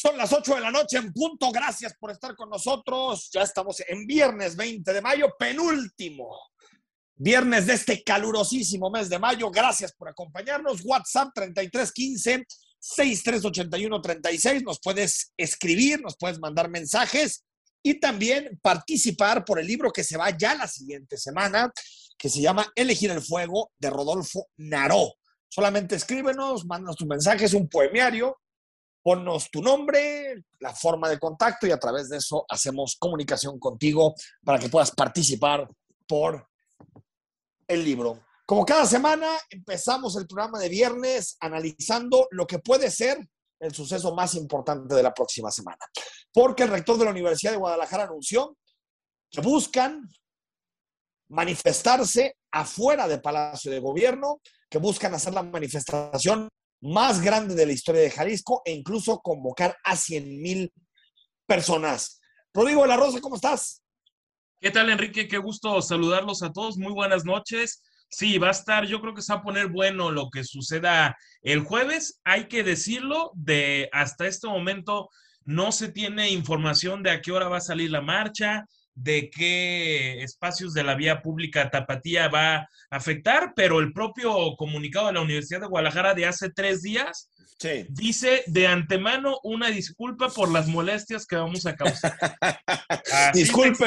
Son las 8 de la noche en punto. Gracias por estar con nosotros. Ya estamos en viernes 20 de mayo, penúltimo. Viernes de este calurosísimo mes de mayo. Gracias por acompañarnos. WhatsApp 3315 638136. Nos puedes escribir, nos puedes mandar mensajes y también participar por el libro que se va ya la siguiente semana, que se llama Elegir el Fuego de Rodolfo Naró. Solamente escríbenos, mándanos tu mensaje, es un poemiario ponnos tu nombre, la forma de contacto y a través de eso hacemos comunicación contigo para que puedas participar por el libro. Como cada semana, empezamos el programa de viernes analizando lo que puede ser el suceso más importante de la próxima semana. Porque el rector de la Universidad de Guadalajara anunció que buscan manifestarse afuera del Palacio de Gobierno, que buscan hacer la manifestación más grande de la historia de Jalisco e incluso convocar a 100 mil personas. Rodrigo de la Rosa, ¿cómo estás? ¿Qué tal, Enrique? Qué gusto saludarlos a todos. Muy buenas noches. Sí, va a estar, yo creo que se va a poner bueno lo que suceda el jueves. Hay que decirlo, de hasta este momento no se tiene información de a qué hora va a salir la marcha, de qué espacios de la vía pública Tapatía va a afectar, pero el propio comunicado de la Universidad de Guadalajara de hace tres días dice de antemano una disculpa por las molestias que vamos a causar. disculpe,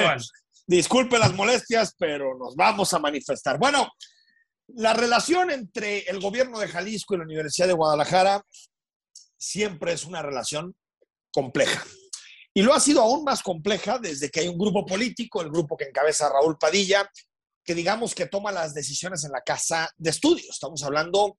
disculpe las molestias, pero nos vamos a manifestar. Bueno, la relación entre el gobierno de Jalisco y la Universidad de Guadalajara siempre es una relación compleja. Y lo ha sido aún más compleja desde que hay un grupo político, el grupo que encabeza Raúl Padilla, que digamos que toma las decisiones en la casa de estudios. Estamos hablando,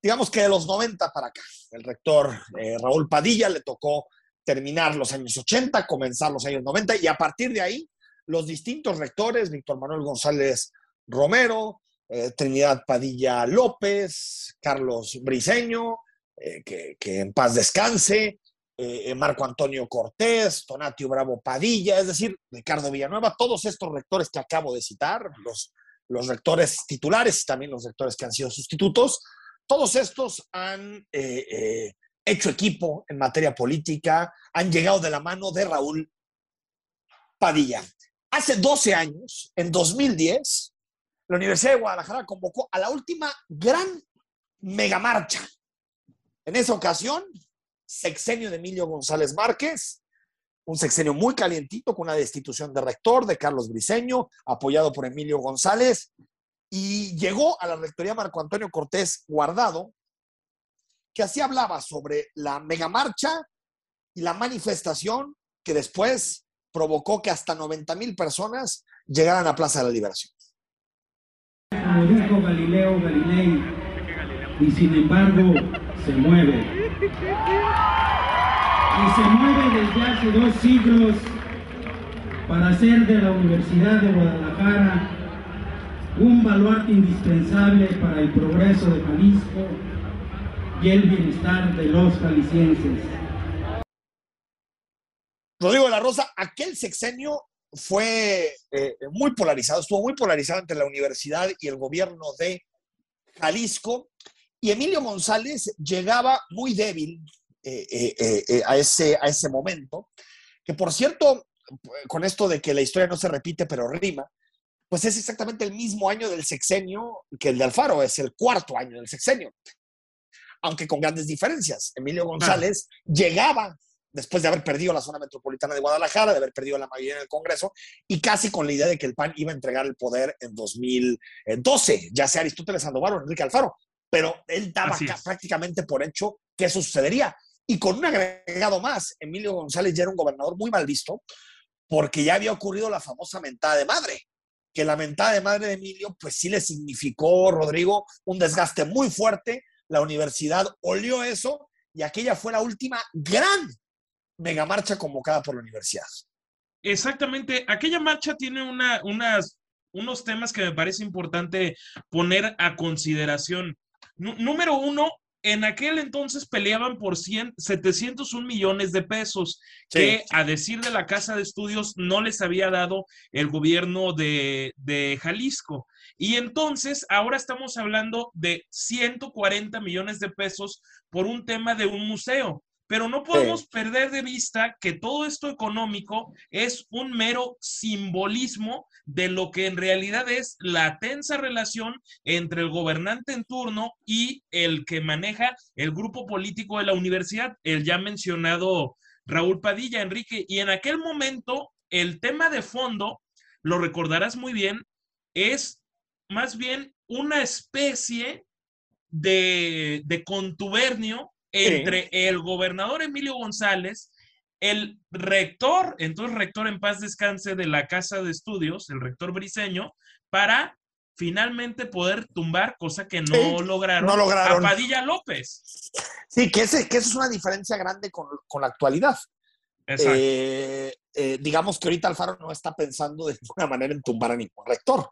digamos que de los 90 para acá. El rector eh, Raúl Padilla le tocó terminar los años 80, comenzar los años 90 y a partir de ahí los distintos rectores, Víctor Manuel González Romero, eh, Trinidad Padilla López, Carlos Briceño, eh, que, en paz descanse, eh, eh, Marco Antonio Cortés, Tonatio Bravo Padilla, es decir, Ricardo Villanueva, todos estos rectores que acabo de citar, los, los rectores titulares y también los rectores que han sido sustitutos, todos estos han eh, hecho equipo en materia política, han llegado de la mano de Raúl Padilla. Hace 12 años, en 2010, la Universidad de Guadalajara convocó a la última gran megamarcha. En esa ocasión, sexenio de Emilio González Márquez, un sexenio muy calientito con una destitución de rector de Carlos Briceño, apoyado por Emilio González, y llegó a la rectoría Marco Antonio Cortés Guardado, que así hablaba sobre la megamarcha y la manifestación que después provocó que hasta 90 mil personas llegaran a Plaza de la Liberación. Galileo Galilei, y sin embargo se mueve y se mueve desde hace dos siglos para hacer de la Universidad de Guadalajara un baluarte indispensable para el progreso de Jalisco y el bienestar de los jaliscienses. Rodrigo de la Rosa, aquel sexenio fue eh, muy polarizado, estuvo muy polarizado entre la universidad y el gobierno de Jalisco, y Emilio González llegaba muy débil eh, eh, eh, a, ese, a ese momento, que por cierto, con esto de que la historia no se repite pero rima, pues es exactamente el mismo año del sexenio que el de Alfaro, es el cuarto año del sexenio, aunque con grandes diferencias. Emilio González llegaba después de haber perdido la zona metropolitana de Guadalajara, de haber perdido la mayoría en el Congreso, y casi con la idea de que el PAN iba a entregar el poder en 2012, ya sea Aristóteles Sandoval o Enrique Alfaro, pero él daba prácticamente por hecho que eso sucedería. Y con un agregado más, Emilio González ya era un gobernador muy mal visto porque ya había ocurrido la famosa mentada de madre, que la mentada de madre de Emilio pues sí le significó, Rodrigo, un desgaste muy fuerte. La universidad olió eso y aquella fue la última gran megamarcha convocada por la universidad. Exactamente, aquella marcha tiene una, unas, unos temas que me parece importante poner a consideración. Número uno, en aquel entonces peleaban por 100, 701 millones de pesos que a decir de la Casa de Estudios no les había dado el gobierno de, de, Jalisco. Y entonces ahora estamos hablando de 140 millones de pesos por un tema de un museo. Pero no podemos perder de vista que todo esto económico es un mero simbolismo de lo que en realidad es la tensa relación entre el gobernante en turno y el que maneja el grupo político de la universidad, el ya mencionado Raúl Padilla, Enrique. Y en aquel momento, el tema de fondo, lo recordarás muy bien, es más bien una especie de, de contubernio entre el gobernador Emilio González, el rector, entonces rector en paz descanse de la Casa de Estudios, el rector briseño, para finalmente poder tumbar, cosa que no, lograron, a Padilla López. Sí, que, ese, que es una diferencia grande con, la actualidad. Eh, eh, digamos que ahorita Alfaro no está pensando de ninguna manera en tumbar a ningún rector.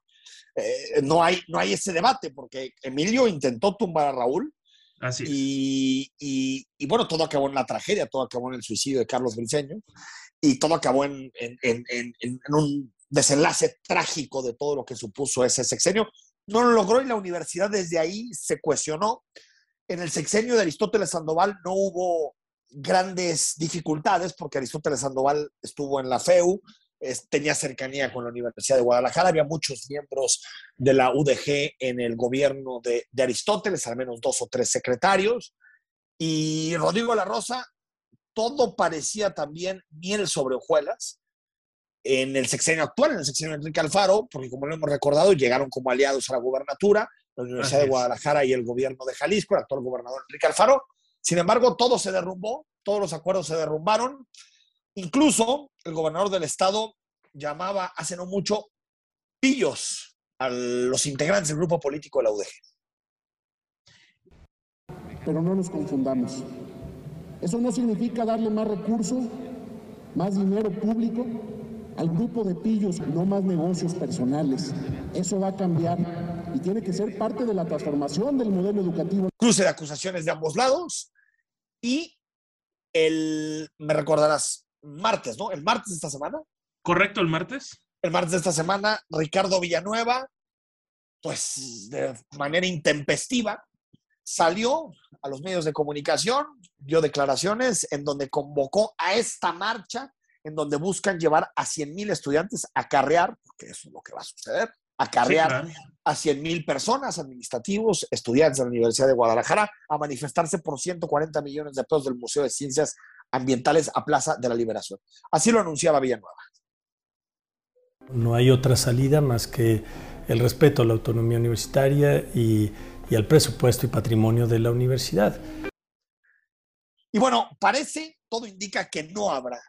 Eh, no, hay, no hay ese debate, porque Emilio intentó tumbar a Raúl, y, y, bueno, todo acabó en la tragedia, todo acabó en el suicidio de Carlos Briceño y todo acabó en, en, en, un desenlace trágico de todo lo que supuso ese sexenio. No lo logró y la universidad desde ahí se cuestionó. En el sexenio de Aristóteles Sandoval no hubo grandes dificultades porque Aristóteles Sandoval estuvo en la FEU, tenía cercanía con la Universidad de Guadalajara, había muchos miembros de la UDG en el gobierno de, Aristóteles, al menos dos o tres secretarios, y Rodrigo La Rosa, todo parecía también miel sobre hojuelas en el sexenio actual, en el sexenio de Enrique Alfaro, porque como lo hemos recordado, llegaron como aliados a la gubernatura, la Universidad de Guadalajara y el gobierno de Jalisco, el actual gobernador Enrique Alfaro. Sin embargo, todo se derrumbó, todos los acuerdos se derrumbaron Incluso el gobernador del estado llamaba hace no mucho pillos a los integrantes del grupo político de la UDG. Pero no nos confundamos. Eso no significa darle más recursos, más dinero público al grupo de pillos, no más negocios personales. Eso va a cambiar y tiene que ser parte de la transformación del modelo educativo. Cruce de acusaciones de ambos lados y el, me recordarás, martes, ¿no? El martes de esta semana. Correcto, el martes. El martes de esta semana, Ricardo Villanueva, pues de manera intempestiva, salió a los medios de comunicación, dio declaraciones en donde convocó a esta marcha, en donde buscan llevar a 100 mil estudiantes a carrear, porque eso es lo que va a suceder, a carrear a 100 mil personas, administrativos, estudiantes de la Universidad de Guadalajara, a manifestarse por 140 millones de pesos del Museo de Ciencias ambientales a Plaza de la Liberación. Así lo anunciaba Villanueva. No hay otra salida más que el respeto a la autonomía universitaria y, al presupuesto y patrimonio de la universidad. Y bueno, parece, todo indica que no habrá,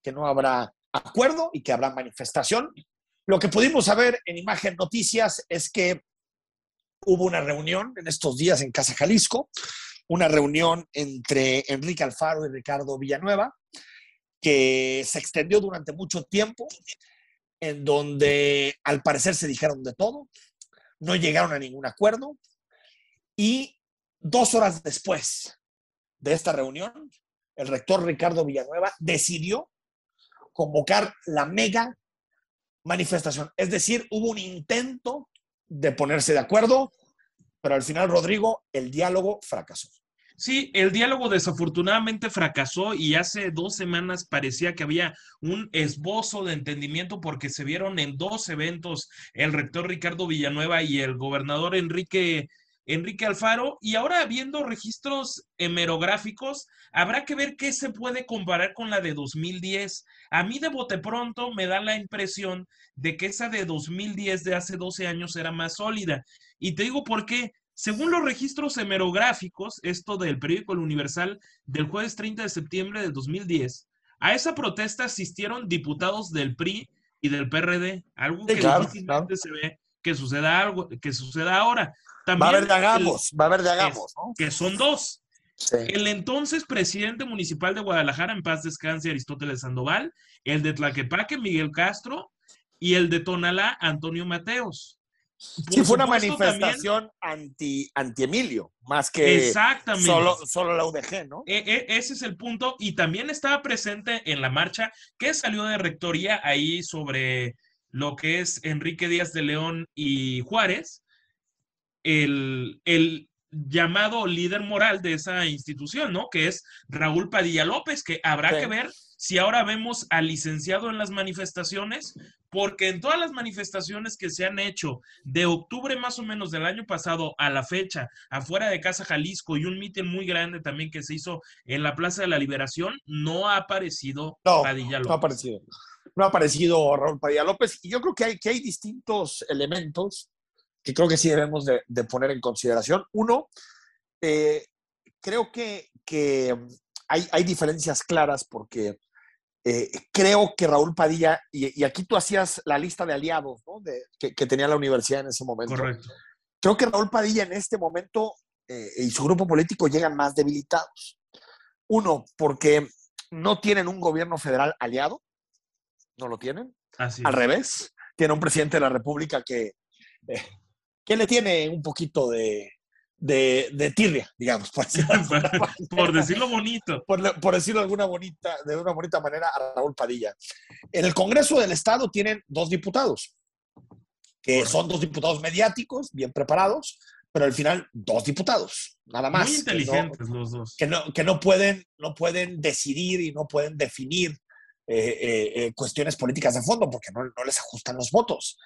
que no habrá acuerdo y que habrá manifestación. Lo que pudimos saber en Imagen Noticias es que hubo una reunión en estos días en Casa Jalisco una reunión entre Enrique Alfaro y Ricardo Villanueva, que se extendió durante mucho tiempo, en donde al parecer se dijeron de todo, no llegaron a ningún acuerdo, y dos horas después de esta reunión, el rector Ricardo Villanueva decidió convocar la mega manifestación. Es decir, hubo un intento de ponerse de acuerdo, pero al final, Rodrigo, el diálogo fracasó. Sí, el diálogo desafortunadamente fracasó y hace dos semanas parecía que había un esbozo de entendimiento porque se vieron en dos eventos el rector Ricardo Villanueva y el gobernador Enrique, Enrique Alfaro. Y ahora viendo registros hemerográficos, habrá que ver qué se puede comparar con la de 2010. A mí de bote pronto me da la impresión de que esa de 2010 de hace 12 años era más sólida. Y te digo por qué. Según los registros hemerográficos, esto del periódico El Universal del jueves 30 de septiembre del 2010, a esa protesta asistieron diputados del PRI y del PRD, algo que difícilmente se ve que suceda algo, que suceda ahora. va a haber de hagamos, va a haber de hagamos, ¿no? Que son dos. El entonces presidente municipal de Guadalajara, en paz descanse Aristóteles Sandoval, el de Tlaquepaque, Miguel Castro, y el de Tonalá, Antonio Mateos. Sí, fue una manifestación anti, anti Emilio, más que Solo, solo la UDG, ¿no? E, e, ese es el punto. Y también estaba presente en la marcha que salió de rectoría ahí sobre lo que es Enrique Díaz de León y Juárez, el, llamado líder moral de esa institución, ¿no? Que es Raúl Padilla López, que habrá que ver si ahora vemos al licenciado en las manifestaciones, porque en todas las manifestaciones que se han hecho de octubre más o menos del año pasado a la fecha, afuera de Casa Jalisco y un mitin muy grande también que se hizo en la Plaza de la Liberación, no ha aparecido Padilla López. No ha aparecido. No ha aparecido Raúl Padilla López. Y yo creo que hay, que hay distintos elementos que creo que sí debemos de, poner en consideración. Uno, eh, creo que, que hay, hay, diferencias claras porque eh, creo que Raúl Padilla, y, aquí tú hacías la lista de aliados ¿no? de, que, que, tenía la universidad en ese momento. Correcto. Creo que Raúl Padilla en este momento eh, y su grupo político llegan más debilitados. Uno, porque no tienen un gobierno federal aliado, no lo tienen. Al revés, tiene un presidente de la República que que le tiene un poquito de, de, tirria, digamos, por decirlo, bonito. Por, decirlo de alguna bonita, de una bonita manera a Raúl Padilla. En el Congreso del Estado tienen dos diputados, que son dos diputados mediáticos, bien preparados, pero al final dos diputados, nada más. Muy inteligentes los dos. Que no, que no, pueden, no pueden decidir y no pueden definir eh, eh, cuestiones políticas de fondo porque no, no les ajustan los votos.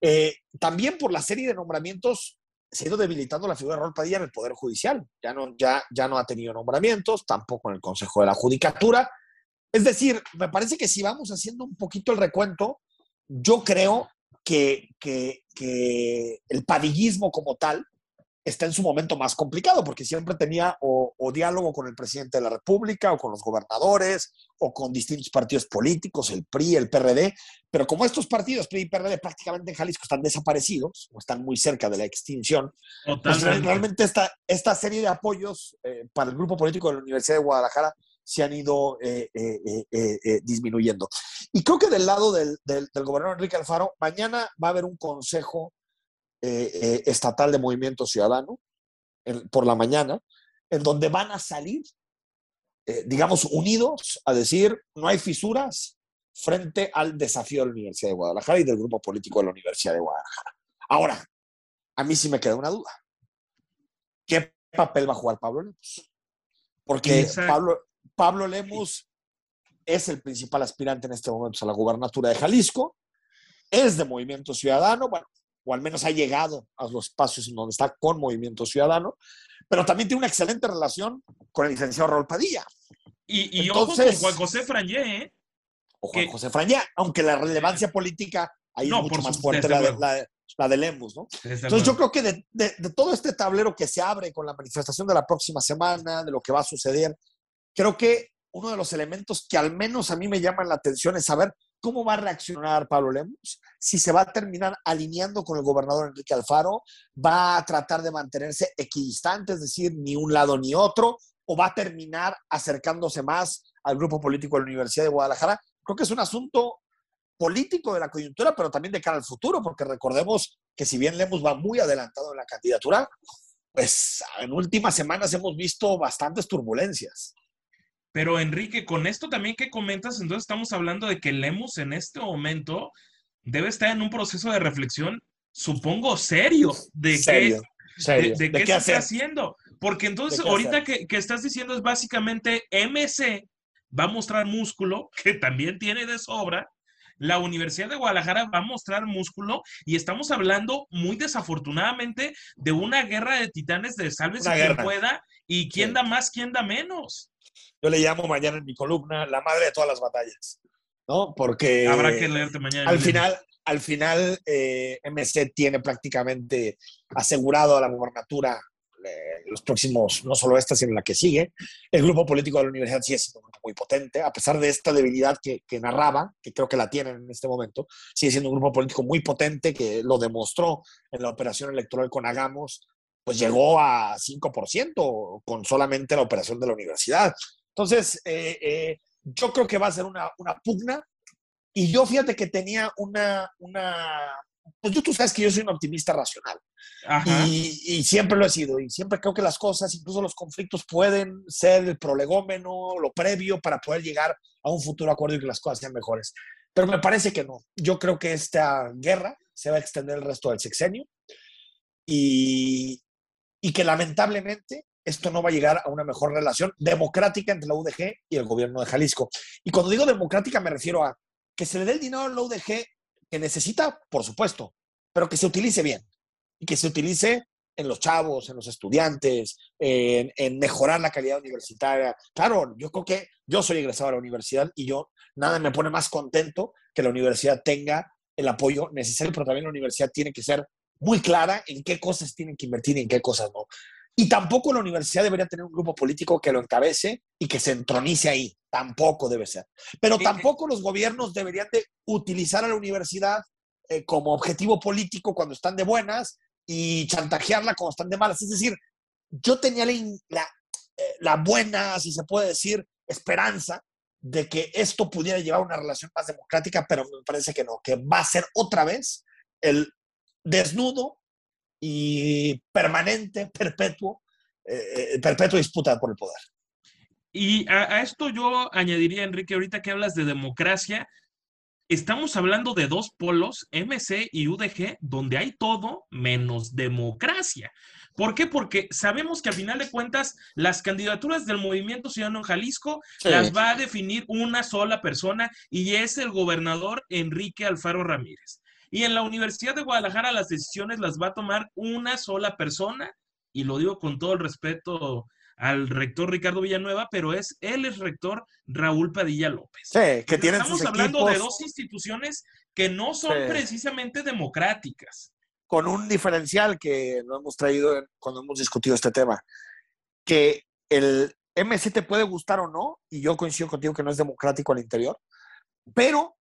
Eh, también por la serie de nombramientos se ha ido debilitando la figura de Raúl Padilla en el Poder Judicial. Ya no, ya, ya no ha tenido nombramientos, tampoco en el Consejo de la Judicatura. Es decir, me parece que si vamos haciendo un poquito el recuento, yo creo que, que, que el padillismo como tal está en su momento más complicado, porque siempre tenía o, diálogo con el presidente de la República, o con los gobernadores, o con distintos partidos políticos, el PRI, el PRD, pero como estos partidos, PRI y PRD, prácticamente en Jalisco están desaparecidos, o están muy cerca de la extinción, pues realmente esta, esta serie de apoyos eh, para el grupo político de la Universidad de Guadalajara se han ido eh, eh, disminuyendo. Y creo que del lado del, del, del gobernador Enrique Alfaro, mañana va a haber un consejo eh, eh, estatal de Movimiento Ciudadano por la mañana, en donde van a salir, eh, digamos, unidos a decir, no hay fisuras frente al desafío de la Universidad de Guadalajara y del grupo político de la Universidad de Guadalajara. Ahora, a mí sí me queda una duda. ¿Qué papel va a jugar Pablo Lemos? Porque Pablo, Pablo Lemos es el principal aspirante en este momento a la gubernatura de Jalisco, es de Movimiento Ciudadano, bueno, o al menos ha llegado a los espacios en donde está con Movimiento Ciudadano, pero también tiene una excelente relación con el licenciado Raúl Padilla. Y, y Entonces, ojo con Juan José Frangé, ¿eh? O Juan José Frangé, aunque la relevancia política ahí es mucho más fuerte la de, la, la de Lemus, ¿no? Entonces yo creo que de, de, de, todo este tablero que se abre con la manifestación de la próxima semana, de lo que va a suceder, creo que uno de los elementos que al menos a mí me llaman la atención es saber ¿Cómo va a reaccionar Pablo Lemos? Si se va a terminar alineando con el gobernador Enrique Alfaro, va a tratar de mantenerse equidistante, es decir, ni un lado ni otro, o va a terminar acercándose más al grupo político de la Universidad de Guadalajara. Creo que es un asunto político de la coyuntura, pero también de cara al futuro, porque recordemos que si bien Lemos va muy adelantado en la candidatura, pues en últimas semanas hemos visto bastantes turbulencias. Pero Enrique, con esto también que comentas, entonces estamos hablando de que Lemus en este momento debe estar en un proceso de reflexión, supongo, serio, de qué, De, qué, se está haciendo. Porque entonces ahorita que, que, estás diciendo es básicamente MC va a mostrar músculo, que también tiene de sobra. La Universidad de Guadalajara va a mostrar músculo y estamos hablando muy desafortunadamente de una guerra de titanes de salves quien pueda y quién da más, quién da menos. Yo le llamo mañana en mi columna la madre de todas las batallas, ¿no? Porque... Habrá que leerte mañana. Al final, al final eh, MC tiene prácticamente asegurado a la gubernatura los próximos, no solo esta, sino la que sigue. El grupo político de la universidad sí es muy potente, a pesar de esta debilidad que, que, narraba, que creo que la tienen en este momento, sigue siendo un grupo político muy potente que lo demostró en la operación electoral con Hagamos, pues llegó a 5% con solamente la operación de la universidad. Entonces, eh, eh, yo creo que va a ser una, pugna. Y yo fíjate que tenía una, una, pues tú sabes que yo soy un optimista racional. Y, siempre lo he sido. Y siempre creo que las cosas, incluso los conflictos, pueden ser el prolegómeno, lo previo para poder llegar a un futuro acuerdo y que las cosas sean mejores. Pero me parece que no. Yo creo que esta guerra se va a extender el resto del sexenio. Y, y que lamentablemente esto no va a llegar a una mejor relación democrática entre la UDG y el gobierno de Jalisco. Y cuando digo democrática me refiero a que se le dé el dinero a la UDG que necesita, por supuesto, pero que se utilice bien y que se utilice en los chavos, en los estudiantes, en, en, mejorar la calidad universitaria. Claro, yo creo que yo soy egresado a la universidad y yo nada me pone más contento que la universidad tenga el apoyo necesario, pero también la universidad tiene que ser muy clara en qué cosas tienen que invertir y en qué cosas no. Y tampoco la universidad debería tener un grupo político que lo encabece y que se entronice ahí. Tampoco debe ser. Pero tampoco los gobiernos deberían de utilizar a la universidad eh, como objetivo político cuando están de buenas y chantajearla cuando están de malas. Es decir, yo tenía la, la, eh, la buena, si se puede decir, esperanza de que esto pudiera llevar a una relación más democrática, pero me parece que no, que va a ser otra vez el desnudo y permanente, perpetuo, eh, eh, perpetua disputa por el poder. Y a, a, esto yo añadiría, Enrique, ahorita que hablas de democracia, estamos hablando de dos polos, MC y UDG, donde hay todo menos democracia. ¿Por qué? Porque sabemos que al final de cuentas las candidaturas del Movimiento Ciudadano en Jalisco sí. las va a definir una sola persona y es el gobernador Enrique Alfaro Ramírez. Y en la Universidad de Guadalajara las decisiones las va a tomar una sola persona, y lo digo con todo el respeto al rector Ricardo Villanueva, pero es él es rector Raúl Padilla López. Sí, que tienen Estamos hablando equipos... de dos instituciones que no son sí. precisamente democráticas. Con un diferencial que no hemos traído cuando hemos discutido este tema, que el MC te puede gustar o no, y yo coincido contigo que no es democrático al interior, pero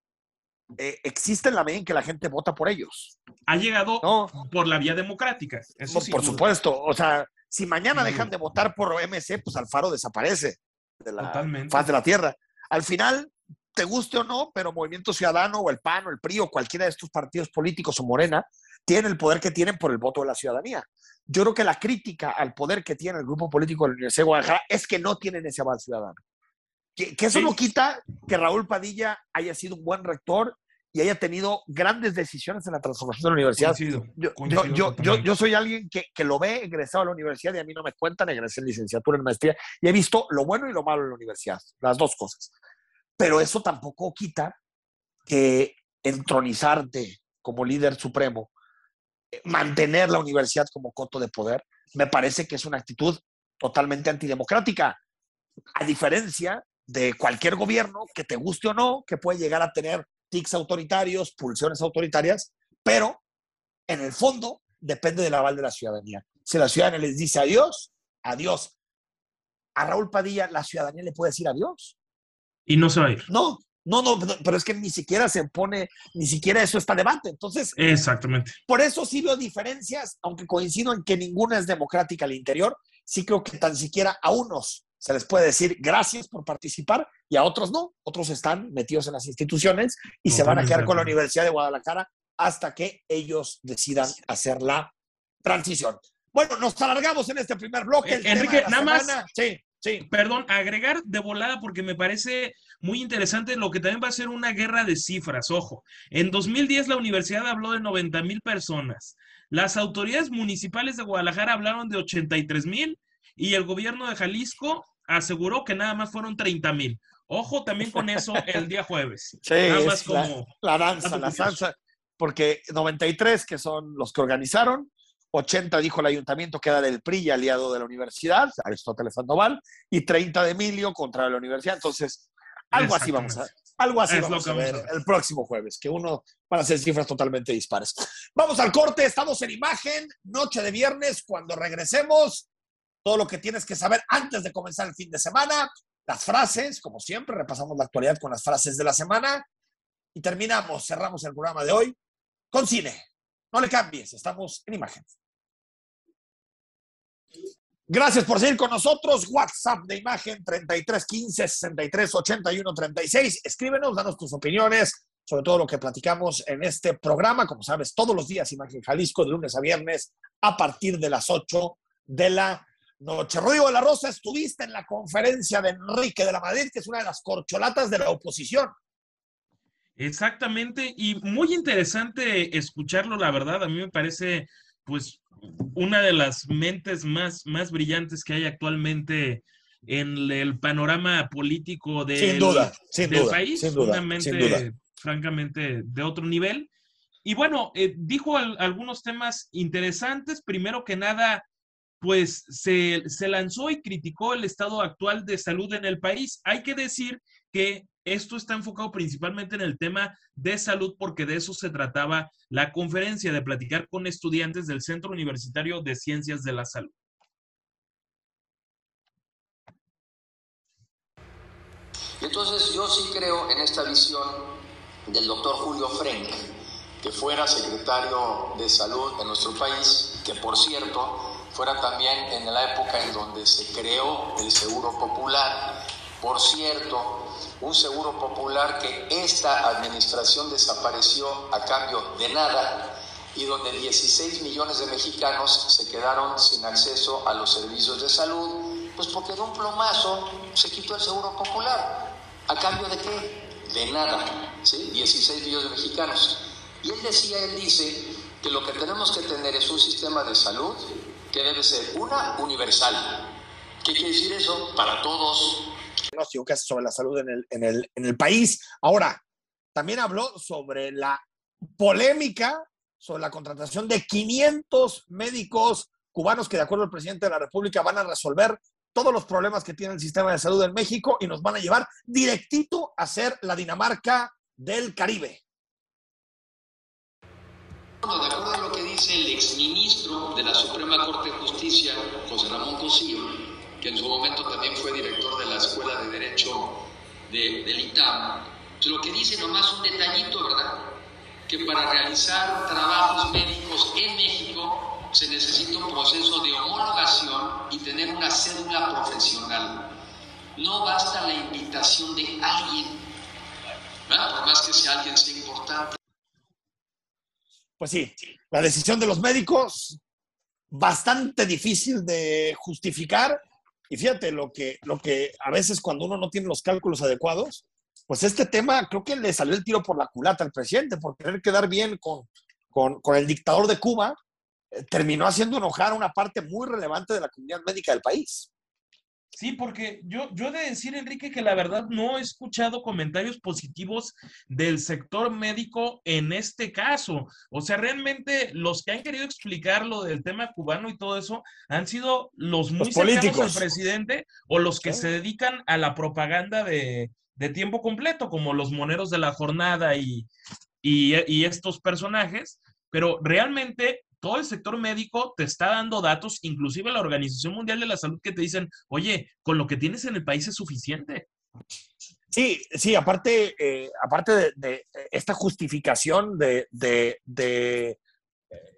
eh, existe en la medida en que la gente vota por ellos. Ha llegado ¿no? por la vía democrática. Eso sí, por supuesto. O sea, si mañana dejan de votar por MC, pues Alfaro desaparece de la Totalmente. faz de la tierra. Al final, te guste o no, pero Movimiento Ciudadano o el PAN o el PRI o cualquiera de estos partidos políticos o Morena tienen el poder que tienen por el voto de la ciudadanía. Yo creo que la crítica al poder que tiene el grupo político de la Universidad de Guadalajara es que no tienen ese aval ciudadano. Que, que eso sí. no quita que Raúl Padilla haya sido un buen rector y haya tenido grandes decisiones en la transformación de la universidad. Coincido, yo, coincido yo, yo, yo, soy alguien que, que, lo ve egresado a la universidad y a mí no me cuentan, egresé en licenciatura, en maestría, y he visto lo bueno y lo malo en la universidad, las dos cosas. Pero eso tampoco quita que entronizarte como líder supremo, eh, mantener la universidad como coto de poder, me parece que es una actitud totalmente antidemocrática, a diferencia de cualquier gobierno que te guste o no, que puede llegar a tener tics autoritarios, pulsiones autoritarias, pero en el fondo depende del aval de la ciudadanía. Si la ciudadanía les dice adiós, adiós. A Raúl Padilla, la ciudadanía le puede decir adiós. Y no se va a ir. No, no, no, pero es que ni siquiera se pone, ni siquiera eso está debate. Entonces, exactamente. Por eso sí veo diferencias, aunque coincido en que ninguna es democrática al interior, sí creo que tan siquiera a unos se les puede decir gracias por participar y a otros no. Otros están metidos en las instituciones y no, se van a quedar con la Universidad de Guadalajara hasta que ellos decidan hacer la transición. Bueno, nos alargamos en este primer bloque. Enrique, nada semana. más. Sí, sí. Perdón, agregar de volada porque me parece muy interesante lo que también va a ser una guerra de cifras. Ojo, en 2010 la universidad habló de 90 mil personas. Las autoridades municipales de Guadalajara hablaron de 83 mil y el gobierno de Jalisco aseguró que nada más fueron 30 mil. Ojo también con eso el día jueves. Sí, nada más como, la, la danza, la salsa, porque 93 que son los que organizaron, 80 dijo el ayuntamiento que era del PRI aliado de la universidad, Aristóteles Sandoval, y 30 de Emilio contra la universidad. Entonces, algo así vamos a algo así vamos, a ver el próximo jueves, que uno van a ser cifras totalmente dispares. Vamos al corte, estamos en imagen, noche de viernes, cuando regresemos, todo lo que tienes que saber antes de comenzar el fin de semana, las frases, como siempre, repasamos la actualidad con las frases de la semana y terminamos, cerramos el programa de hoy con cine. No le cambies, estamos en imagen. Gracias por seguir con nosotros. WhatsApp de imagen 3315 63 81 36. Escríbenos, danos tus opiniones sobre todo lo que platicamos en este programa. Como sabes, todos los días Imagen Jalisco, de lunes a viernes, a partir de las 8 de la noche. Rodrigo de la Rosa, estuviste en la conferencia de Enrique de la Madrid, que es una de las corcholatas de la oposición. Exactamente, y muy interesante escucharlo, la verdad, a mí me parece pues una de las mentes más, más brillantes que hay actualmente en el panorama político del, del país, una mente francamente de otro nivel. Y bueno, eh, dijo algunos temas interesantes. Primero que nada, pues se, se, lanzó y criticó el estado actual de salud en el país. Hay que decir que esto está enfocado principalmente en el tema de salud porque de eso se trataba la conferencia, de platicar con estudiantes del Centro Universitario de Ciencias de la Salud. Entonces yo sí creo en esta visión del doctor Julio Frenk, que fuera secretario de salud en nuestro país, que por cierto fuera también en la época en donde se creó el Seguro Popular, por cierto, un Seguro Popular que esta administración desapareció a cambio de nada y donde 16 millones de mexicanos se quedaron sin acceso a los servicios de salud, pues porque de un plomazo se quitó el Seguro Popular. ¿A cambio de qué? De nada, ¿sí? 16 millones de mexicanos. Y él decía, él dice, que lo que tenemos que tener es un sistema de salud que debe ser una universal. ¿Qué quiere decir eso? Para todos. que sobre la salud en el, en, el, en el país. Ahora, también habló sobre la polémica sobre la contratación de 500 médicos cubanos que, de acuerdo al presidente de la República, van a resolver todos los problemas que tiene el sistema de salud en México y nos van a llevar directito a ser la Dinamarca del Caribe. De acuerdo a lo que dice el exministro de la Suprema Corte de Justicia, José Ramón Cosillo, que en su momento también fue director de la Escuela de Derecho de, del ITAM, lo que dice nomás un detallito, ¿verdad? Que para realizar trabajos médicos en México se necesita un proceso de homologación y tener una cédula profesional. No basta la invitación de alguien, ¿verdad? por más que sea alguien sea importante. Pues sí, la decisión de los médicos, bastante difícil de justificar. Y fíjate, lo que, lo que a veces cuando uno no tiene los cálculos adecuados, pues este tema creo que le salió el tiro por la culata al presidente por querer quedar bien con, con, con el dictador de Cuba terminó haciendo enojar a una parte muy relevante de la comunidad médica del país. Sí, porque yo, yo he de decir, Enrique, que la verdad no he escuchado comentarios positivos del sector médico en este caso. O sea, realmente los que han querido explicar lo del tema cubano y todo eso han sido los muy cercanos al presidente o los que se dedican a la propaganda de, tiempo completo, como los moneros de la jornada y, y estos personajes. Pero realmente todo el sector médico te está dando datos, inclusive la Organización Mundial de la Salud, que te dicen, oye, con lo que tienes en el país es suficiente. Sí, sí, aparte, eh, aparte de, esta justificación de, de,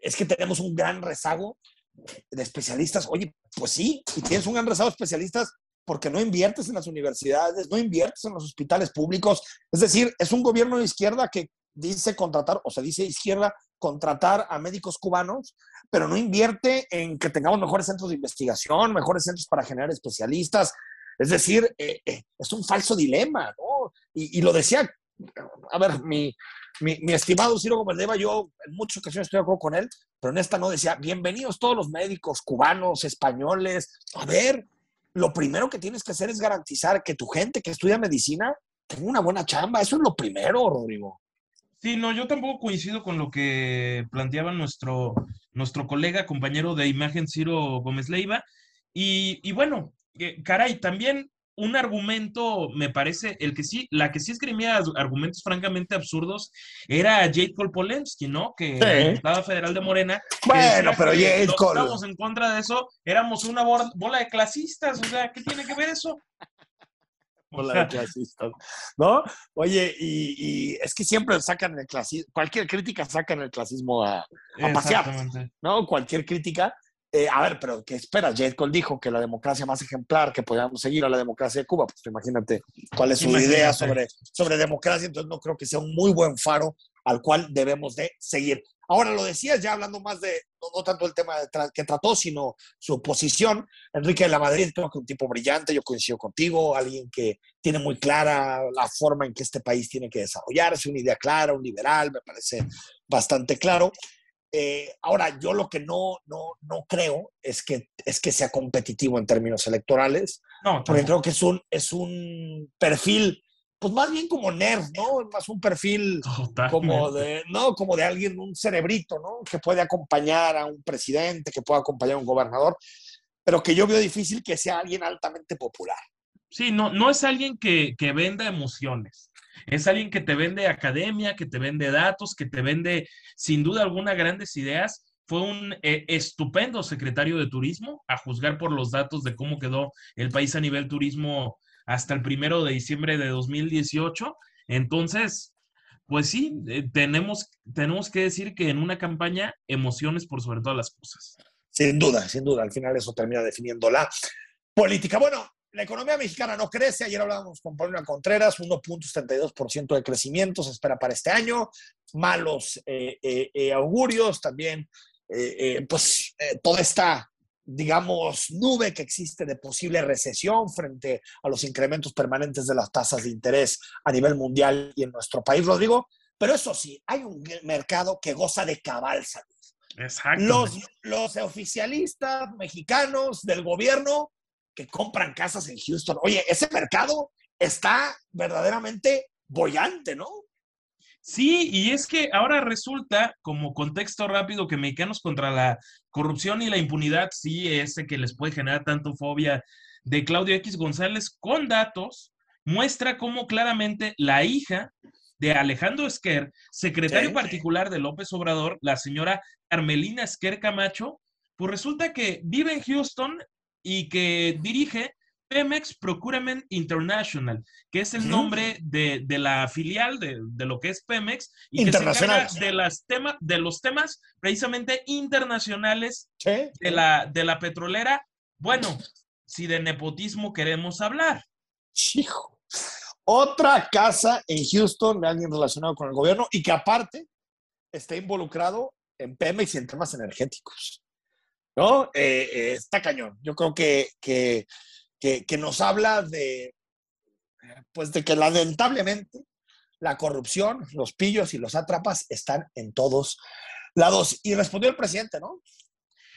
es que tenemos un gran rezago de especialistas. Oye, pues sí, y tienes un gran rezago de especialistas porque no inviertes en las universidades, no inviertes en los hospitales públicos. Es decir, es un gobierno de izquierda que dice contratar, o se dice izquierda, contratar a médicos cubanos, pero no invierte en que tengamos mejores centros de investigación, mejores centros para generar especialistas. Es decir, eh, eh, es un falso dilema, ¿no? Y, lo decía, a ver, mi, estimado Ciro Gómez yo en muchas ocasiones estoy de acuerdo con él, pero en esta no decía, bienvenidos todos los médicos cubanos, españoles. A ver, lo primero que tienes que hacer es garantizar que tu gente que estudia medicina tenga una buena chamba. Eso es lo primero, Rodrigo. Sí, no, yo tampoco coincido con lo que planteaba nuestro, nuestro colega, compañero de imagen Ciro Gómez Leiva. Y, y bueno, eh, caray, también un argumento, me parece, el que sí, la que sí escribía argumentos francamente absurdos era Jade Polensky, ¿no? Que sí. diputado federal de Morena. Bueno, pero Jade Cole. Estamos en contra de eso, éramos una bola de clasistas, o sea, ¿qué tiene que ver eso? La ¿no? Oye, y, es que siempre sacan el clasismo, cualquier crítica sacan el clasismo a, a pasear, ¿no? Cualquier crítica. Eh, a ver, pero ¿qué espera? J. Cole dijo que la democracia más ejemplar que podíamos seguir a la democracia de Cuba. Pues imagínate cuál es su idea sobre, sobre democracia. Entonces no creo que sea un muy buen faro al cual debemos de seguir. Ahora lo decías ya hablando más de, no, tanto el tema que trató, sino su posición. Enrique de la Madrid, creo que un tipo brillante, yo coincido contigo, alguien que tiene muy clara la forma en que este país tiene que desarrollarse, una idea clara, un liberal, me parece bastante claro. Eh, ahora, yo lo que no, no, no creo es que, es que sea competitivo en términos electorales, no, porque creo que es un, es un perfil, pues más bien como nerd, ¿no? Más un perfil como de, no, como de alguien, un cerebrito, ¿no? Que puede acompañar a un presidente, que puede acompañar a un gobernador, pero que yo veo difícil que sea alguien altamente popular. Sí, no, no es alguien que, que venda emociones. Es alguien que te vende academia, que te vende datos, que te vende sin duda alguna grandes ideas. Fue un eh, estupendo secretario de turismo, a juzgar por los datos de cómo quedó el país a nivel turismo hasta el primero de diciembre de 2018. Entonces, pues sí, eh, tenemos, tenemos que decir que en una campaña, emociones por sobre todas las cosas. Sin duda, sin duda. Al final eso termina definiendo la política. Bueno, la economía mexicana no crece. Ayer hablábamos con Paulina Contreras, 1.72% de crecimiento se espera para este año. Malos eh, eh, augurios también. pues toda esta, digamos, nube que existe de posible recesión frente a los incrementos permanentes de las tasas de interés a nivel mundial y en nuestro país, Rodrigo. Pero eso sí, hay un mercado que goza de cabal salud. Los, los oficialistas mexicanos del gobierno que compran casas en Houston. Oye, ese mercado está verdaderamente bollante, ¿no? Sí, y es que ahora resulta, como contexto rápido, que Mexicanos contra la corrupción y la impunidad, sí, ese que les puede generar tanto fobia de Claudio X González, con datos, muestra cómo claramente la hija de Alejandro Esquer, secretario particular de López Obrador, la señora Carmelina Esquer Camacho, pues resulta que vive en Houston y que dirige Pemex Procurement International, que es el nombre de, la filial de, lo que es Pemex y que se encarga de, las tema, de los temas precisamente internacionales de, la, de la petrolera. Bueno, si de nepotismo queremos hablar. Hijo. Otra casa en Houston de alguien relacionado con el gobierno y que aparte está involucrado en Pemex y en temas energéticos. ¿no? Eh, eh, está cañón. Yo creo que, que, que, nos habla de, pues de que lamentablemente la corrupción, los pillos y los atrapas están en todos lados. Y respondió el presidente, ¿no?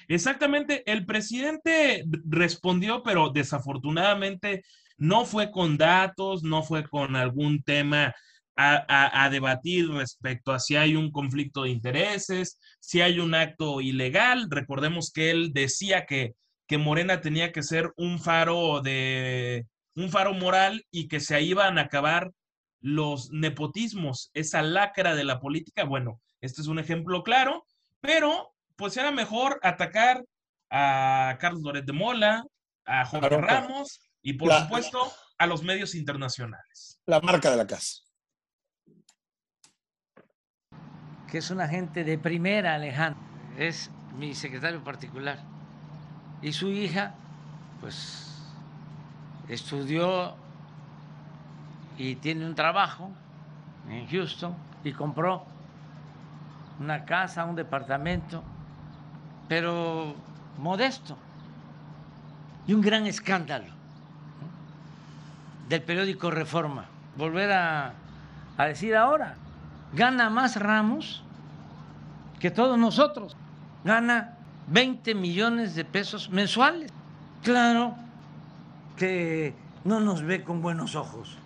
Exactamente, el presidente respondió, pero desafortunadamente no fue con datos, no fue con algún tema a, debatir respecto a si hay un conflicto de intereses, si hay un acto ilegal. Recordemos que él decía que, que Morena tenía que ser un faro de un faro moral y que se iban a acabar los nepotismos, esa lacra de la política. Bueno, este es un ejemplo claro, pero pues era mejor atacar a Carlos Loret de Mola, a Jorge Ramos y por supuesto a los medios internacionales. La marca de la casa. que es un agente de primera, Alejandro, es mi secretario particular. Y su hija, pues, estudió y tiene un trabajo en Houston y compró una casa, un departamento, pero modesto. Y un gran escándalo del periódico Reforma. Volver a, a decir ahora gana más Ramos que todos nosotros. Gana 20 millones de pesos mensuales. Claro que no nos ve con buenos ojos.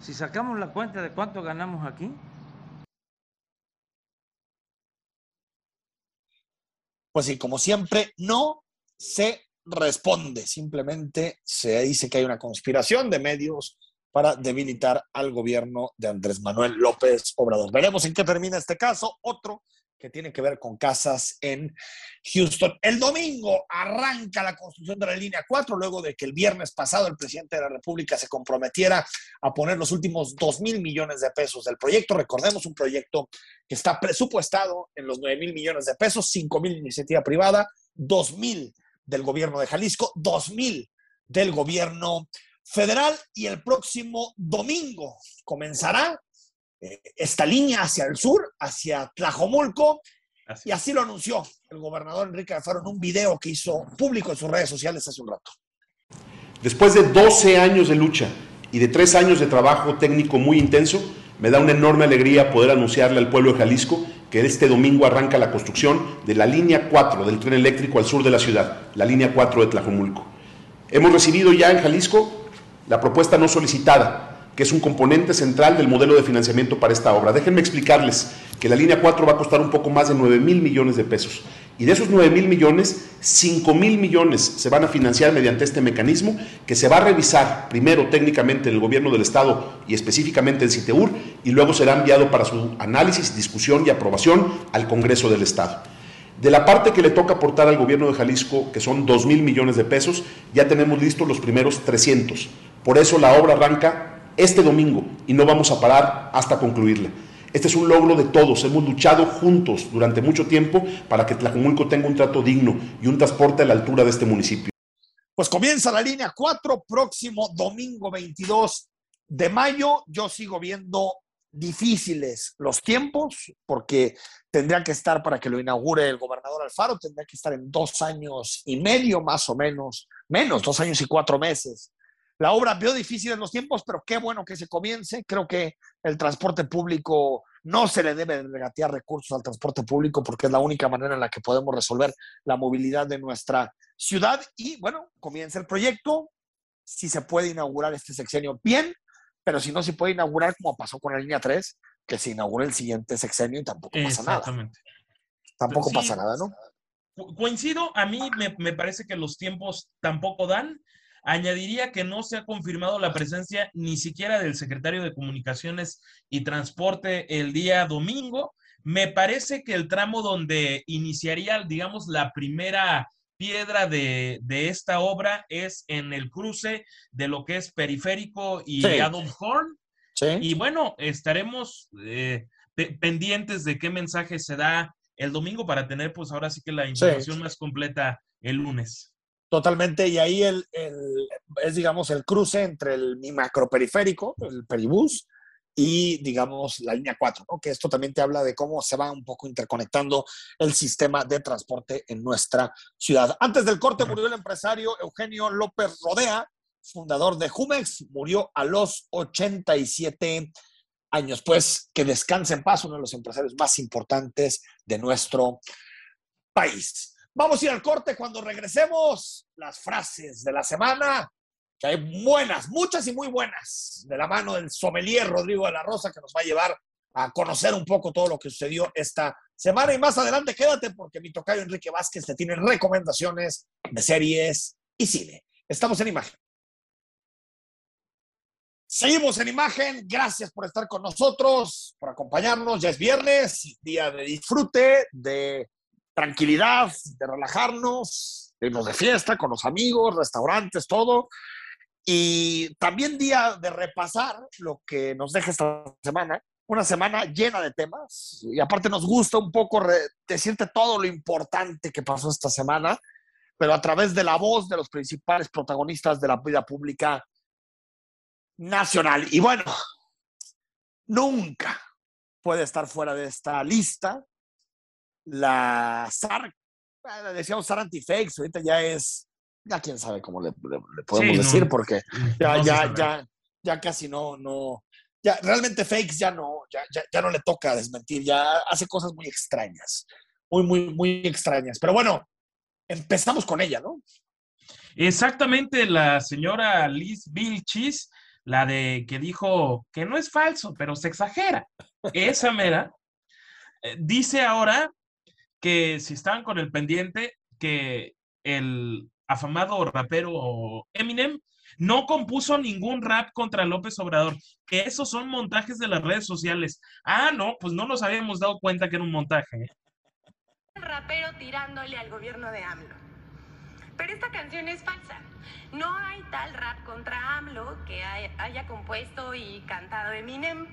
Si sacamos la cuenta de cuánto ganamos aquí. Pues sí, como siempre, no se responde. Simplemente se dice que hay una conspiración de medios para debilitar al gobierno de Andrés Manuel López Obrador. Veremos en qué termina este caso. Otro que tiene que ver con casas en Houston. El domingo arranca la construcción de la línea 4, luego de que el viernes pasado el presidente de la República se comprometiera a poner los últimos 2 mil millones de pesos del proyecto. Recordemos un proyecto que está presupuestado en los 9 mil millones de pesos, 5 mil iniciativa privada, 2 mil del gobierno de Jalisco, 2 mil del gobierno federal y el próximo domingo comenzará esta línea hacia el sur, hacia Tlajomulco, y así lo anunció el gobernador Enrique Alfaro en un video que hizo público en sus redes sociales hace un rato. Después de 12 años de lucha y de tres años de trabajo técnico muy intenso, me da una enorme alegría poder anunciarle al pueblo de Jalisco que este domingo arranca la construcción de la línea 4 del tren eléctrico al sur de la ciudad, la línea 4 de Tlajomulco. Hemos recibido ya en Jalisco la propuesta no solicitada, que es un componente central del modelo de financiamiento para esta obra. Déjenme explicarles que la línea 4 va a costar un poco más de 9 mil millones de pesos. Y de esos 9 mil millones, 5 mil millones se van a financiar mediante este mecanismo que se va a revisar primero técnicamente en el gobierno del Estado y específicamente en CITEUR y luego será enviado para su análisis, discusión y aprobación al Congreso del Estado. De la parte que le toca aportar al gobierno de Jalisco, que son 2 mil millones de pesos, ya tenemos listos los primeros 300. Por eso la obra arranca este domingo y no vamos a parar hasta concluirla. Este es un logro de todos. Hemos luchado juntos durante mucho tiempo para que Tlajumulco tenga un trato digno y un transporte a la altura de este municipio. Pues comienza la línea 4, próximo domingo 22 de mayo. Yo sigo viendo difíciles los tiempos porque tendría que estar para que lo inaugure el gobernador Alfaro, tendría que estar en dos años y medio más o menos, menos, dos años y cuatro meses. La obra vio difícil en los tiempos, pero qué bueno que se comience. Creo que el transporte público no se le debe regatear recursos al transporte público porque es la única manera en la que podemos resolver la movilidad de nuestra ciudad. Y bueno, comienza el proyecto. Si se puede inaugurar este sexenio, bien, pero si no se puede inaugurar como pasó con la línea 3, que se inaugure el siguiente sexenio y tampoco pasa nada. Tampoco pasa nada, ¿no? Coincido, a mí me, me parece que los tiempos tampoco dan. Añadiría que no se ha confirmado la presencia ni siquiera del secretario de Comunicaciones y Transporte el día domingo. Me parece que el tramo donde iniciaría, digamos, la primera piedra de, esta obra es en el cruce de lo que es Periférico y Adolf Horn. Y bueno, estaremos eh, pendientes de qué mensaje se da el domingo para tener, pues ahora sí que la información más completa el lunes. Totalmente, y ahí el, es, digamos, el cruce entre el mi macroperiférico, el peribús, y, digamos, la línea 4, ¿no? que esto también te habla de cómo se va un poco interconectando el sistema de transporte en nuestra ciudad. Antes del corte murió el empresario Eugenio López Rodea, fundador de Jumex, murió a los 87 años. Pues que descanse en paz, uno de los empresarios más importantes de nuestro país. Vamos a ir al corte cuando regresemos. Las frases de la semana, que hay buenas, muchas y muy buenas, de la mano del sommelier Rodrigo de la Rosa, que nos va a llevar a conocer un poco todo lo que sucedió esta semana. Y más adelante, quédate porque mi tocayo Enrique Vázquez te tiene recomendaciones de series y cine. Estamos en imagen. Seguimos en imagen. Gracias por estar con nosotros, por acompañarnos. Ya es viernes, día de disfrute, de tranquilidad, de relajarnos, de irnos de fiesta con los amigos, restaurantes, todo. Y también día de repasar lo que nos deja esta semana, una semana llena de temas. Y aparte nos gusta un poco decirte todo lo importante que pasó esta semana, pero a través de la voz de los principales protagonistas de la vida pública nacional. Y bueno, nunca puede estar fuera de esta lista la SAR, ah, decíamos SAR antifakes, ahorita ya es, ya quién sabe cómo le, podemos decir, porque ya, ya, ya, ya casi no, no, ya realmente fakes ya no, ya, ya, ya no le toca desmentir, ya hace cosas muy extrañas, muy, muy, muy extrañas. Pero bueno, empezamos con ella, ¿no? Exactamente, la señora Liz Vilchis, la de que dijo que no es falso, pero se exagera. Esa mera, eh, dice ahora que si estaban con el pendiente, que el afamado rapero Eminem no compuso ningún rap contra López Obrador, que esos son montajes de las redes sociales. Ah, no, pues no nos habíamos dado cuenta que era un montaje. ¿eh? Rapero tirándole al gobierno de AMLO. Pero esta canción es falsa. No hay tal rap contra AMLO que haya compuesto y cantado Eminem.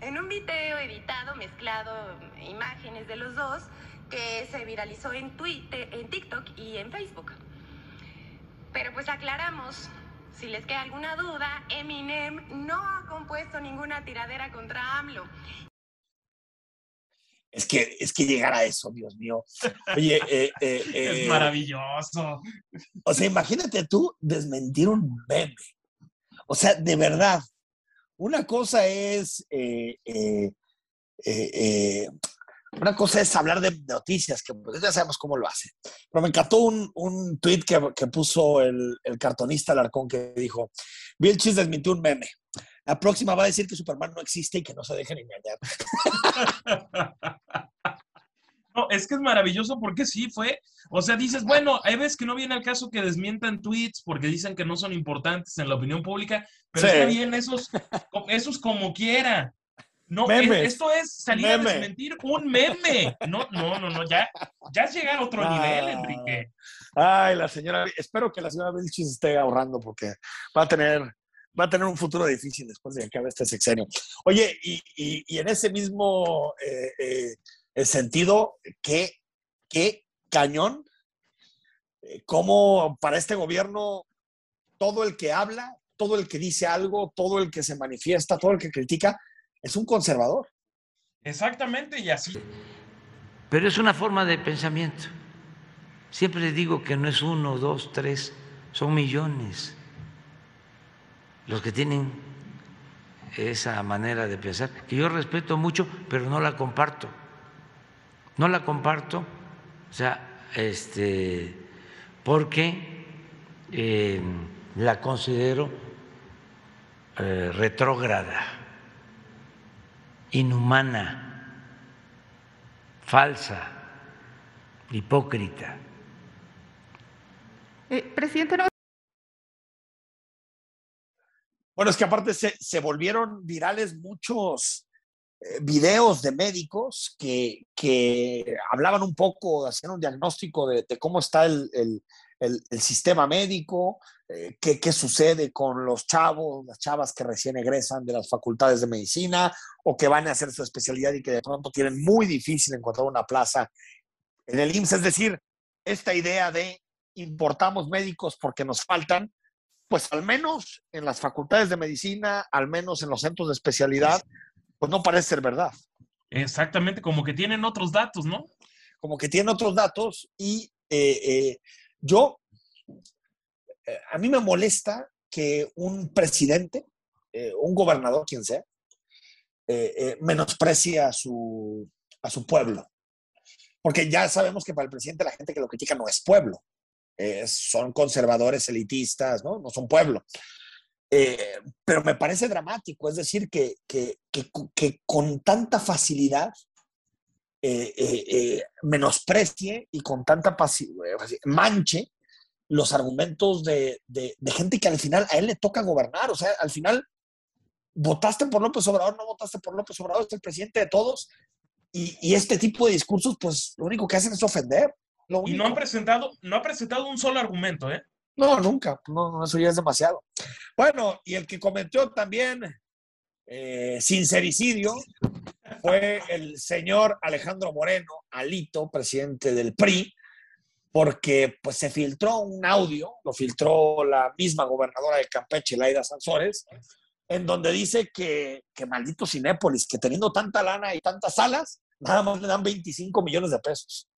En un video editado, mezclado imágenes de los dos, que se viralizó en Twitter, en TikTok y en Facebook. Pero pues aclaramos, si les queda alguna duda, Eminem no ha compuesto ninguna tiradera contra AMLO. Es que, es que llegar a eso, Dios mío. Oye, eh, eh, es eh, maravilloso. O sea, imagínate tú desmentir un meme. O sea, de verdad, una cosa es una cosa es hablar de noticias, que pues, ya sabemos cómo lo hace. Pero me encantó un, un tweet que, que puso el, el, cartonista Alarcón que dijo, Bill Chis desmintió un meme. La próxima va a decir que Superman no existe y que no se dejen engañar. No, es que es maravilloso porque sí fue, o sea, dices, bueno, hay veces que no viene al caso que desmientan tweets porque dicen que no son importantes en la opinión pública, pero está bien esos, esos como quiera. No, esto es salir a desmentir un meme. No, no, no, no, ya, ya es llegar a otro nivel, Enrique. Ay, la señora, espero que la señora Vilchis esté ahorrando porque va a tener, va a tener un futuro difícil después de que acabe este sexenio. Oye, y, y, en ese mismo eh, eh, sentido que, qué cañón, eh, como para este gobierno todo el que habla, todo el que dice algo, todo el que se manifiesta, todo el que critica, es un conservador. Exactamente, y así. Pero es una forma de pensamiento. Siempre digo que no es uno, dos, tres, son millones los que tienen esa manera de pensar, que yo respeto mucho, pero no la comparto. No la comparto, o sea, este, porque eh, la considero eh, retrógrada, inhumana, falsa, hipócrita. Eh, presidente, no... Bueno, es que aparte se, se volvieron virales muchos videos de médicos que, que, hablaban un poco, hacían un diagnóstico de, cómo está el, el, el, sistema médico, eh, qué, qué, sucede con los chavos, las chavas que recién egresan de las facultades de medicina o que van a hacer su especialidad y que de pronto tienen muy difícil encontrar una plaza en el IMSS. Es decir, esta idea de importamos médicos porque nos faltan, pues al menos en las facultades de medicina, al menos en los centros de especialidad, pues no parece ser verdad. Exactamente, como que tienen otros datos, ¿no? Como que tienen otros datos y eh, eh, yo, eh, a mí me molesta que un presidente, un gobernador, quien sea, menosprecie a su, a su pueblo. Porque ya sabemos que para el presidente la gente que lo critica no es pueblo, son conservadores elitistas, ¿no? No son pueblo. Eh, pero me parece dramático, es decir, que, que, que, con tanta facilidad eh, eh, menosprecie y con tanta manche los argumentos de, de, gente que al final a él le toca gobernar. O sea, al final votaste por López Obrador, no votaste por López Obrador, es el presidente de todos. Y, y este tipo de discursos, pues lo único que hacen es ofender. y no han presentado, no ha presentado un solo argumento, ¿eh? No, nunca. No, eso ya es demasiado. Bueno, y el que cometió también eh, sincericidio fue el señor Alejandro Moreno, Alito, presidente del PRI, porque pues se filtró un audio, lo filtró la misma gobernadora de Campeche, Laida Sansores, en donde dice que, maldito Cinépolis, que teniendo tanta lana y tantas salas, nada más le dan 25 millones de pesos.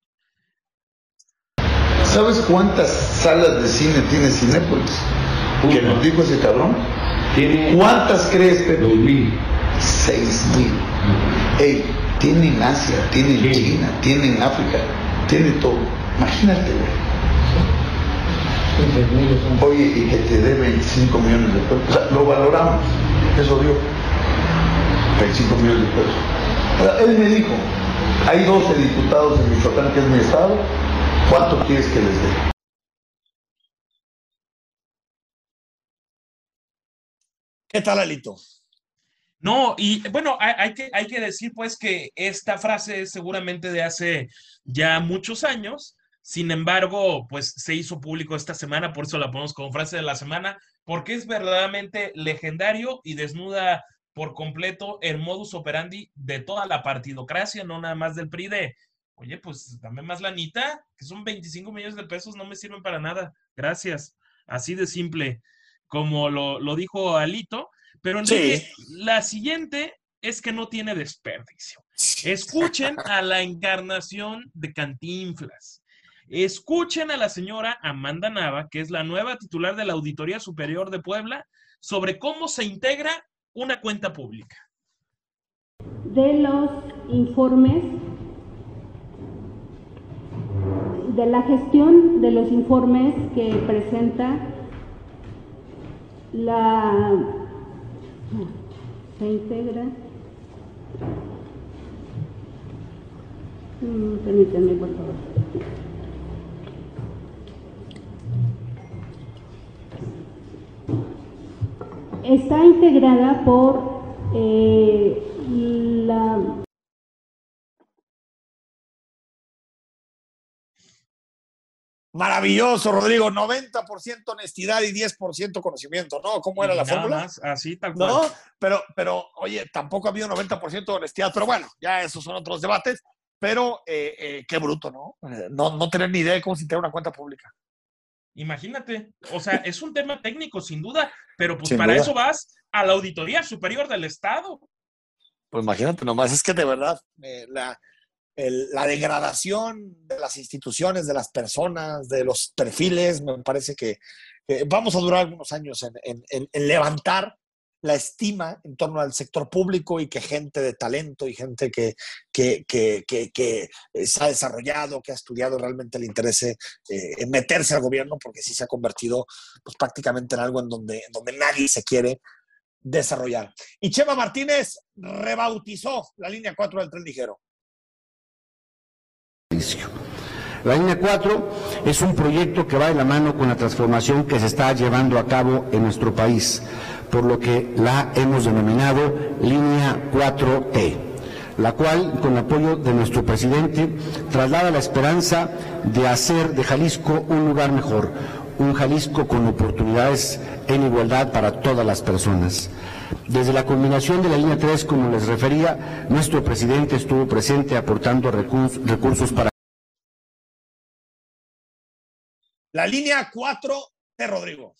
¿Sabes cuántas salas de cine tiene Cinépolis? ¿Qué nos dijo ese cabrón? ¿Cuántas crees, que? Dos mil. Seis mil. Ey, tiene en Asia, tiene en China, tiene en África, tiene todo. Imagínate, güey. Oye, y que te dé 25 millones de pesos. O sea, lo valoramos. Eso dio. 25 millones de pesos. él me dijo, hay 12 diputados en Michoacán, que es mi estado, ¿Cuánto quieres que les dé? ¿Qué tal, Alito? No, y bueno, hay, que, hay que decir pues que esta frase es seguramente de hace ya muchos años, sin embargo, pues se hizo público esta semana, por eso la ponemos como frase de la semana, porque es verdaderamente legendario y desnuda por completo el modus operandi de toda la partidocracia, no nada más del PRI de oye, pues dame más lanita, que son 25 millones de pesos, no me sirven para nada. Gracias. Así de simple, como lo, dijo Alito. Pero Enrique, la siguiente es que no tiene desperdicio. Escuchen a la encarnación de Cantinflas. Escuchen a la señora Amanda Nava, que es la nueva titular de la Auditoría Superior de Puebla, sobre cómo se integra una cuenta pública. De los informes de la gestión de los informes que presenta la se integra. Mm, permítanme por favor. Está integrada por eh, la Maravilloso, Rodrigo. 90% honestidad y 10% conocimiento, ¿no? ¿Cómo era la fórmula? así, tal cual. No, pero, pero, oye, tampoco ha habido 90% de honestidad, pero bueno, ya esos son otros debates. Pero eh, eh, qué bruto, ¿no? Eh, ¿no? No tener ni idea de cómo se integra una cuenta pública. Imagínate, o sea, es un tema técnico, sin duda, pero pues para eso vas a la Auditoría Superior del Estado. Pues imagínate nomás, es que de verdad, la, la degradación de las instituciones, de las personas, de los perfiles, me parece que, vamos a durar algunos años en, levantar la estima en torno al sector público y que gente de talento y gente que, que, se ha desarrollado, que ha estudiado realmente le interese eh, en meterse al gobierno, porque sí se ha convertido pues, prácticamente en algo en donde, donde nadie se quiere desarrollar. Y Chema Martínez rebautizó la línea 4 del tren ligero. La línea 4 es un proyecto que va de la mano con la transformación que se está llevando a cabo en nuestro país, por lo que la hemos denominado línea 4T, la cual, con apoyo de nuestro presidente, traslada la esperanza de hacer de Jalisco un lugar mejor, un Jalisco con oportunidades en igualdad para todas las personas. Desde la culminación de la línea 3, como les refería, nuestro presidente estuvo presente aportando recursos para... La línea 4 de Rodrigo.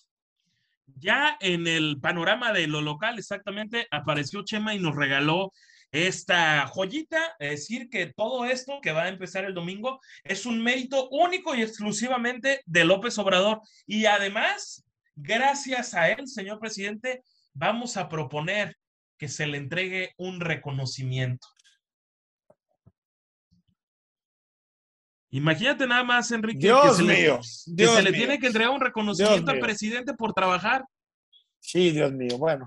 Ya en el panorama de lo local, exactamente, apareció Chema y nos regaló esta joyita, es decir, que todo esto que va a empezar el domingo es un mérito único y exclusivamente de López Obrador. Y además, gracias a él, señor presidente, vamos a proponer que se le entregue un reconocimiento. Imagínate nada más, Enrique, Dios que se mío, le, se le tiene que entregar un reconocimiento al presidente por trabajar. Sí, Dios mío, bueno.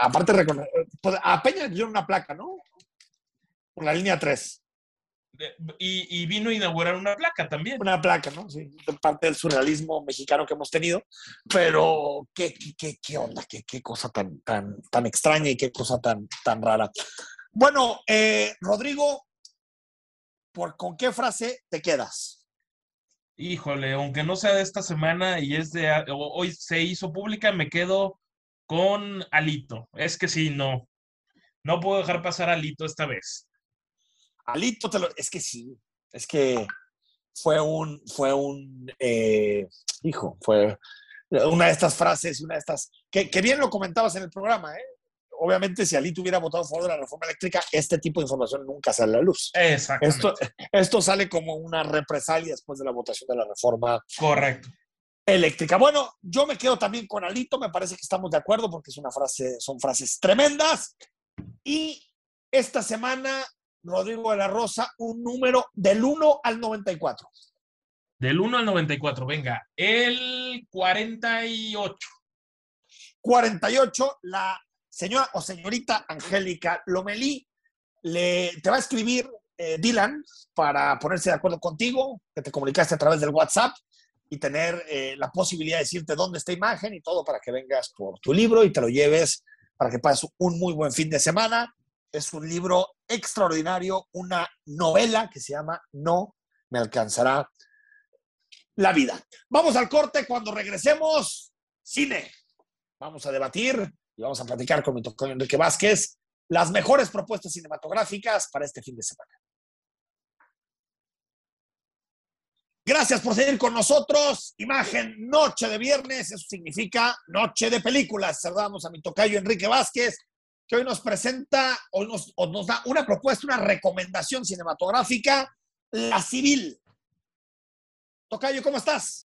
aparte, pues, a Peña le dieron una placa, ¿no? Por la línea 3. Y, vino a inaugurar una placa también. Una placa, ¿no? Sí, parte del surrealismo mexicano que hemos tenido. Pero qué, qué, qué onda, qué, qué, cosa tan, tan, tan extraña y qué cosa tan, tan rara. Bueno, eh, Rodrigo, ¿por, ¿con qué frase te quedas? Híjole, aunque no sea de esta semana y es de hoy se hizo pública, me quedo con Alito. Es que sí, no. No puedo dejar pasar Alito esta vez. Alito te lo. Es que sí, es que fue un. Fue un. Eh, hijo, fue una de estas frases, una de estas. Que, bien lo comentabas en el programa, ¿eh? Obviamente, si Alito hubiera votado a favor de la reforma eléctrica, este tipo de información nunca sale a la luz. Exactamente. Esto, esto sale como una represalia después de la votación de la reforma. Correcto eléctrica. Bueno, yo me quedo también con Alito, me parece que estamos de acuerdo porque es una frase, son frases tremendas. Y esta semana Rodrigo de la Rosa, un número del 1 al 94. Del 1 al 94, venga, el 48. 48, la señora o señorita Angélica Lomelí le, te va a escribir eh, Dylan para ponerse de acuerdo contigo, que te comunicaste a través del WhatsApp y tener eh, la posibilidad de decirte dónde está imagen y todo para que vengas por tu libro y te lo lleves para que pases un muy buen fin de semana. Es un libro extraordinario, una novela que se llama No me alcanzará la vida. Vamos al corte cuando regresemos. Cine. Vamos a debatir y vamos a platicar con mi doctor Enrique Vázquez las mejores propuestas cinematográficas para este fin de semana. Gracias por seguir con nosotros. Imagen Noche de Viernes, eso significa Noche de Películas. Saludamos a mi tocayo Enrique Vázquez, que hoy nos presenta, hoy nos, nos da una propuesta, una recomendación cinematográfica, La Civil. Tocayo, ¿cómo estás?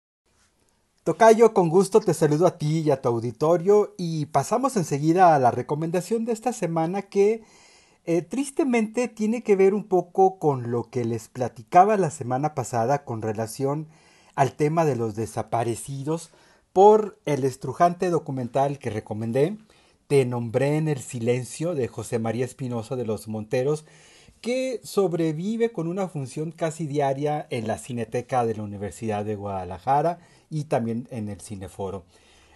Tocayo, con gusto te saludo a ti y a tu auditorio y pasamos enseguida a la recomendación de esta semana que Eh, tristemente tiene que ver un poco con lo que les platicaba la semana pasada con relación al tema de los desaparecidos por el estrujante documental que recomendé, Te nombré en el silencio de José María Espinosa de los Monteros, que sobrevive con una función casi diaria en la Cineteca de la Universidad de Guadalajara y también en el Cineforo.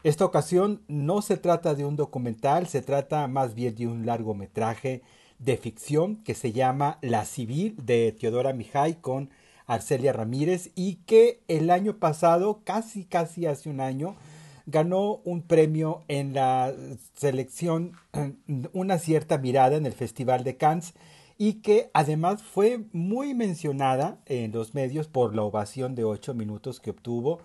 Esta ocasión no se trata de un documental, se trata más bien de un largometraje de ficción que se llama La Civil de Teodora Mijay con Arcelia Ramírez y que el año pasado, casi casi hace un año, ganó un premio en la selección Una cierta mirada en el Festival de Cannes y que además fue muy mencionada en los medios por la ovación de ocho minutos que obtuvo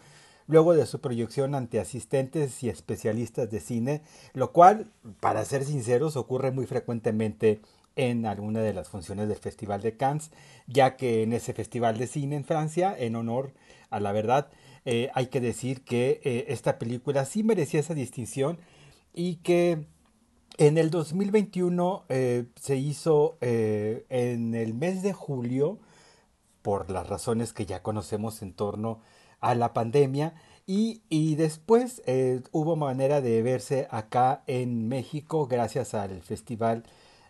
luego de su proyección ante asistentes y especialistas de cine, lo cual, para ser sinceros, ocurre muy frecuentemente en alguna de las funciones del Festival de Cannes, ya que en ese Festival de Cine en Francia, en honor a la verdad, eh, hay que decir que eh, esta película sí merecía esa distinción y que en el 2021 eh, se hizo en el mes de julio, por las razones que ya conocemos en torno a la pandemia, y, y después hubo manera de verse acá en México gracias al Festival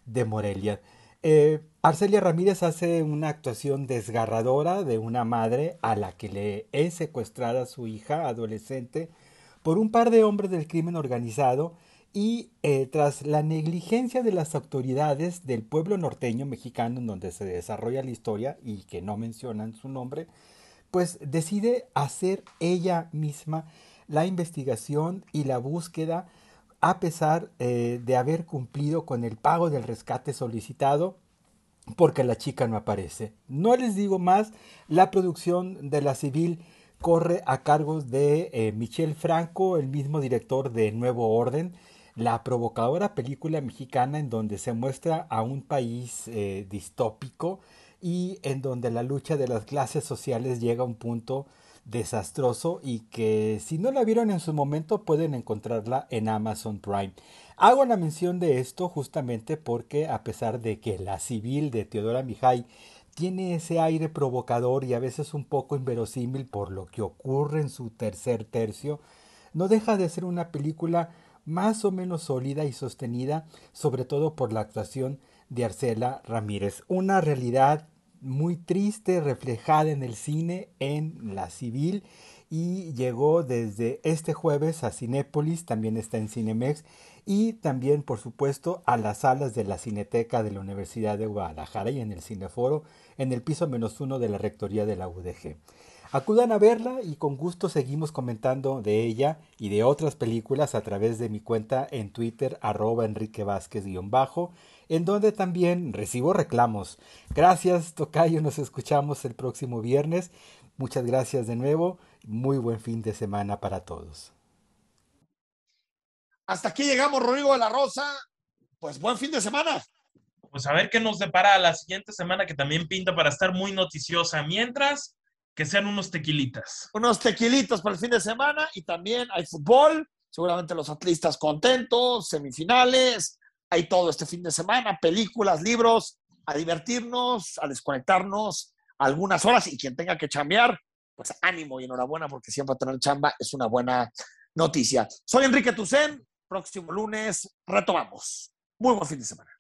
de Morelia. Eh, Arcelia Ramírez hace una actuación desgarradora de una madre a la que le es secuestrada su hija adolescente por un par de hombres del crimen organizado y eh, tras la negligencia de las autoridades del pueblo norteño mexicano en donde se desarrolla la historia y que no mencionan su nombre, pues decide hacer ella misma la investigación y la búsqueda a pesar eh, de haber cumplido con el pago del rescate solicitado porque la chica no aparece. No les digo más, la producción de la civil corre a cargo de eh, Michel Franco, el mismo director de Nuevo Orden, la provocadora película mexicana en donde se muestra a un país eh, distópico y en donde la lucha de las clases sociales llega a un punto desastroso y que si no la vieron en su momento pueden encontrarla en Amazon Prime. Hago la mención de esto justamente porque a pesar de que la civil de Teodora Mijay tiene ese aire provocador y a veces un poco inverosímil por lo que ocurre en su tercer tercio, no deja de ser una película más o menos sólida y sostenida, sobre todo por la actuación de Arcela Ramírez. Una realidad muy triste reflejada en el cine, en la civil y llegó desde este jueves a Cinépolis, también está en Cinemex y también por supuesto a las salas de la Cineteca de la Universidad de Guadalajara y en el Cineforo en el piso menos uno de la Rectoría de la UDG. Acudan a verla y con gusto seguimos comentando de ella y de otras películas a través de mi cuenta en Twitter arroba Enrique Vázquez-bajo en donde también recibo reclamos. Gracias, Tocayo, nos escuchamos el próximo viernes. Muchas gracias de nuevo. Muy buen fin de semana para todos. Hasta aquí llegamos, Rodrigo de la Rosa. Pues buen fin de semana. Pues a ver qué nos depara la siguiente semana, que también pinta para estar muy noticiosa. Mientras, que sean unos tequilitas. Unos tequilitos para el fin de semana y también hay fútbol. Seguramente los atletas contentos, semifinales, hay todo este fin de semana, películas, libros, a divertirnos, a desconectarnos algunas horas y quien tenga que chambear, pues ánimo y enhorabuena porque siempre tener chamba es una buena noticia. Soy Enrique Tucen, próximo lunes retomamos. Muy buen fin de semana.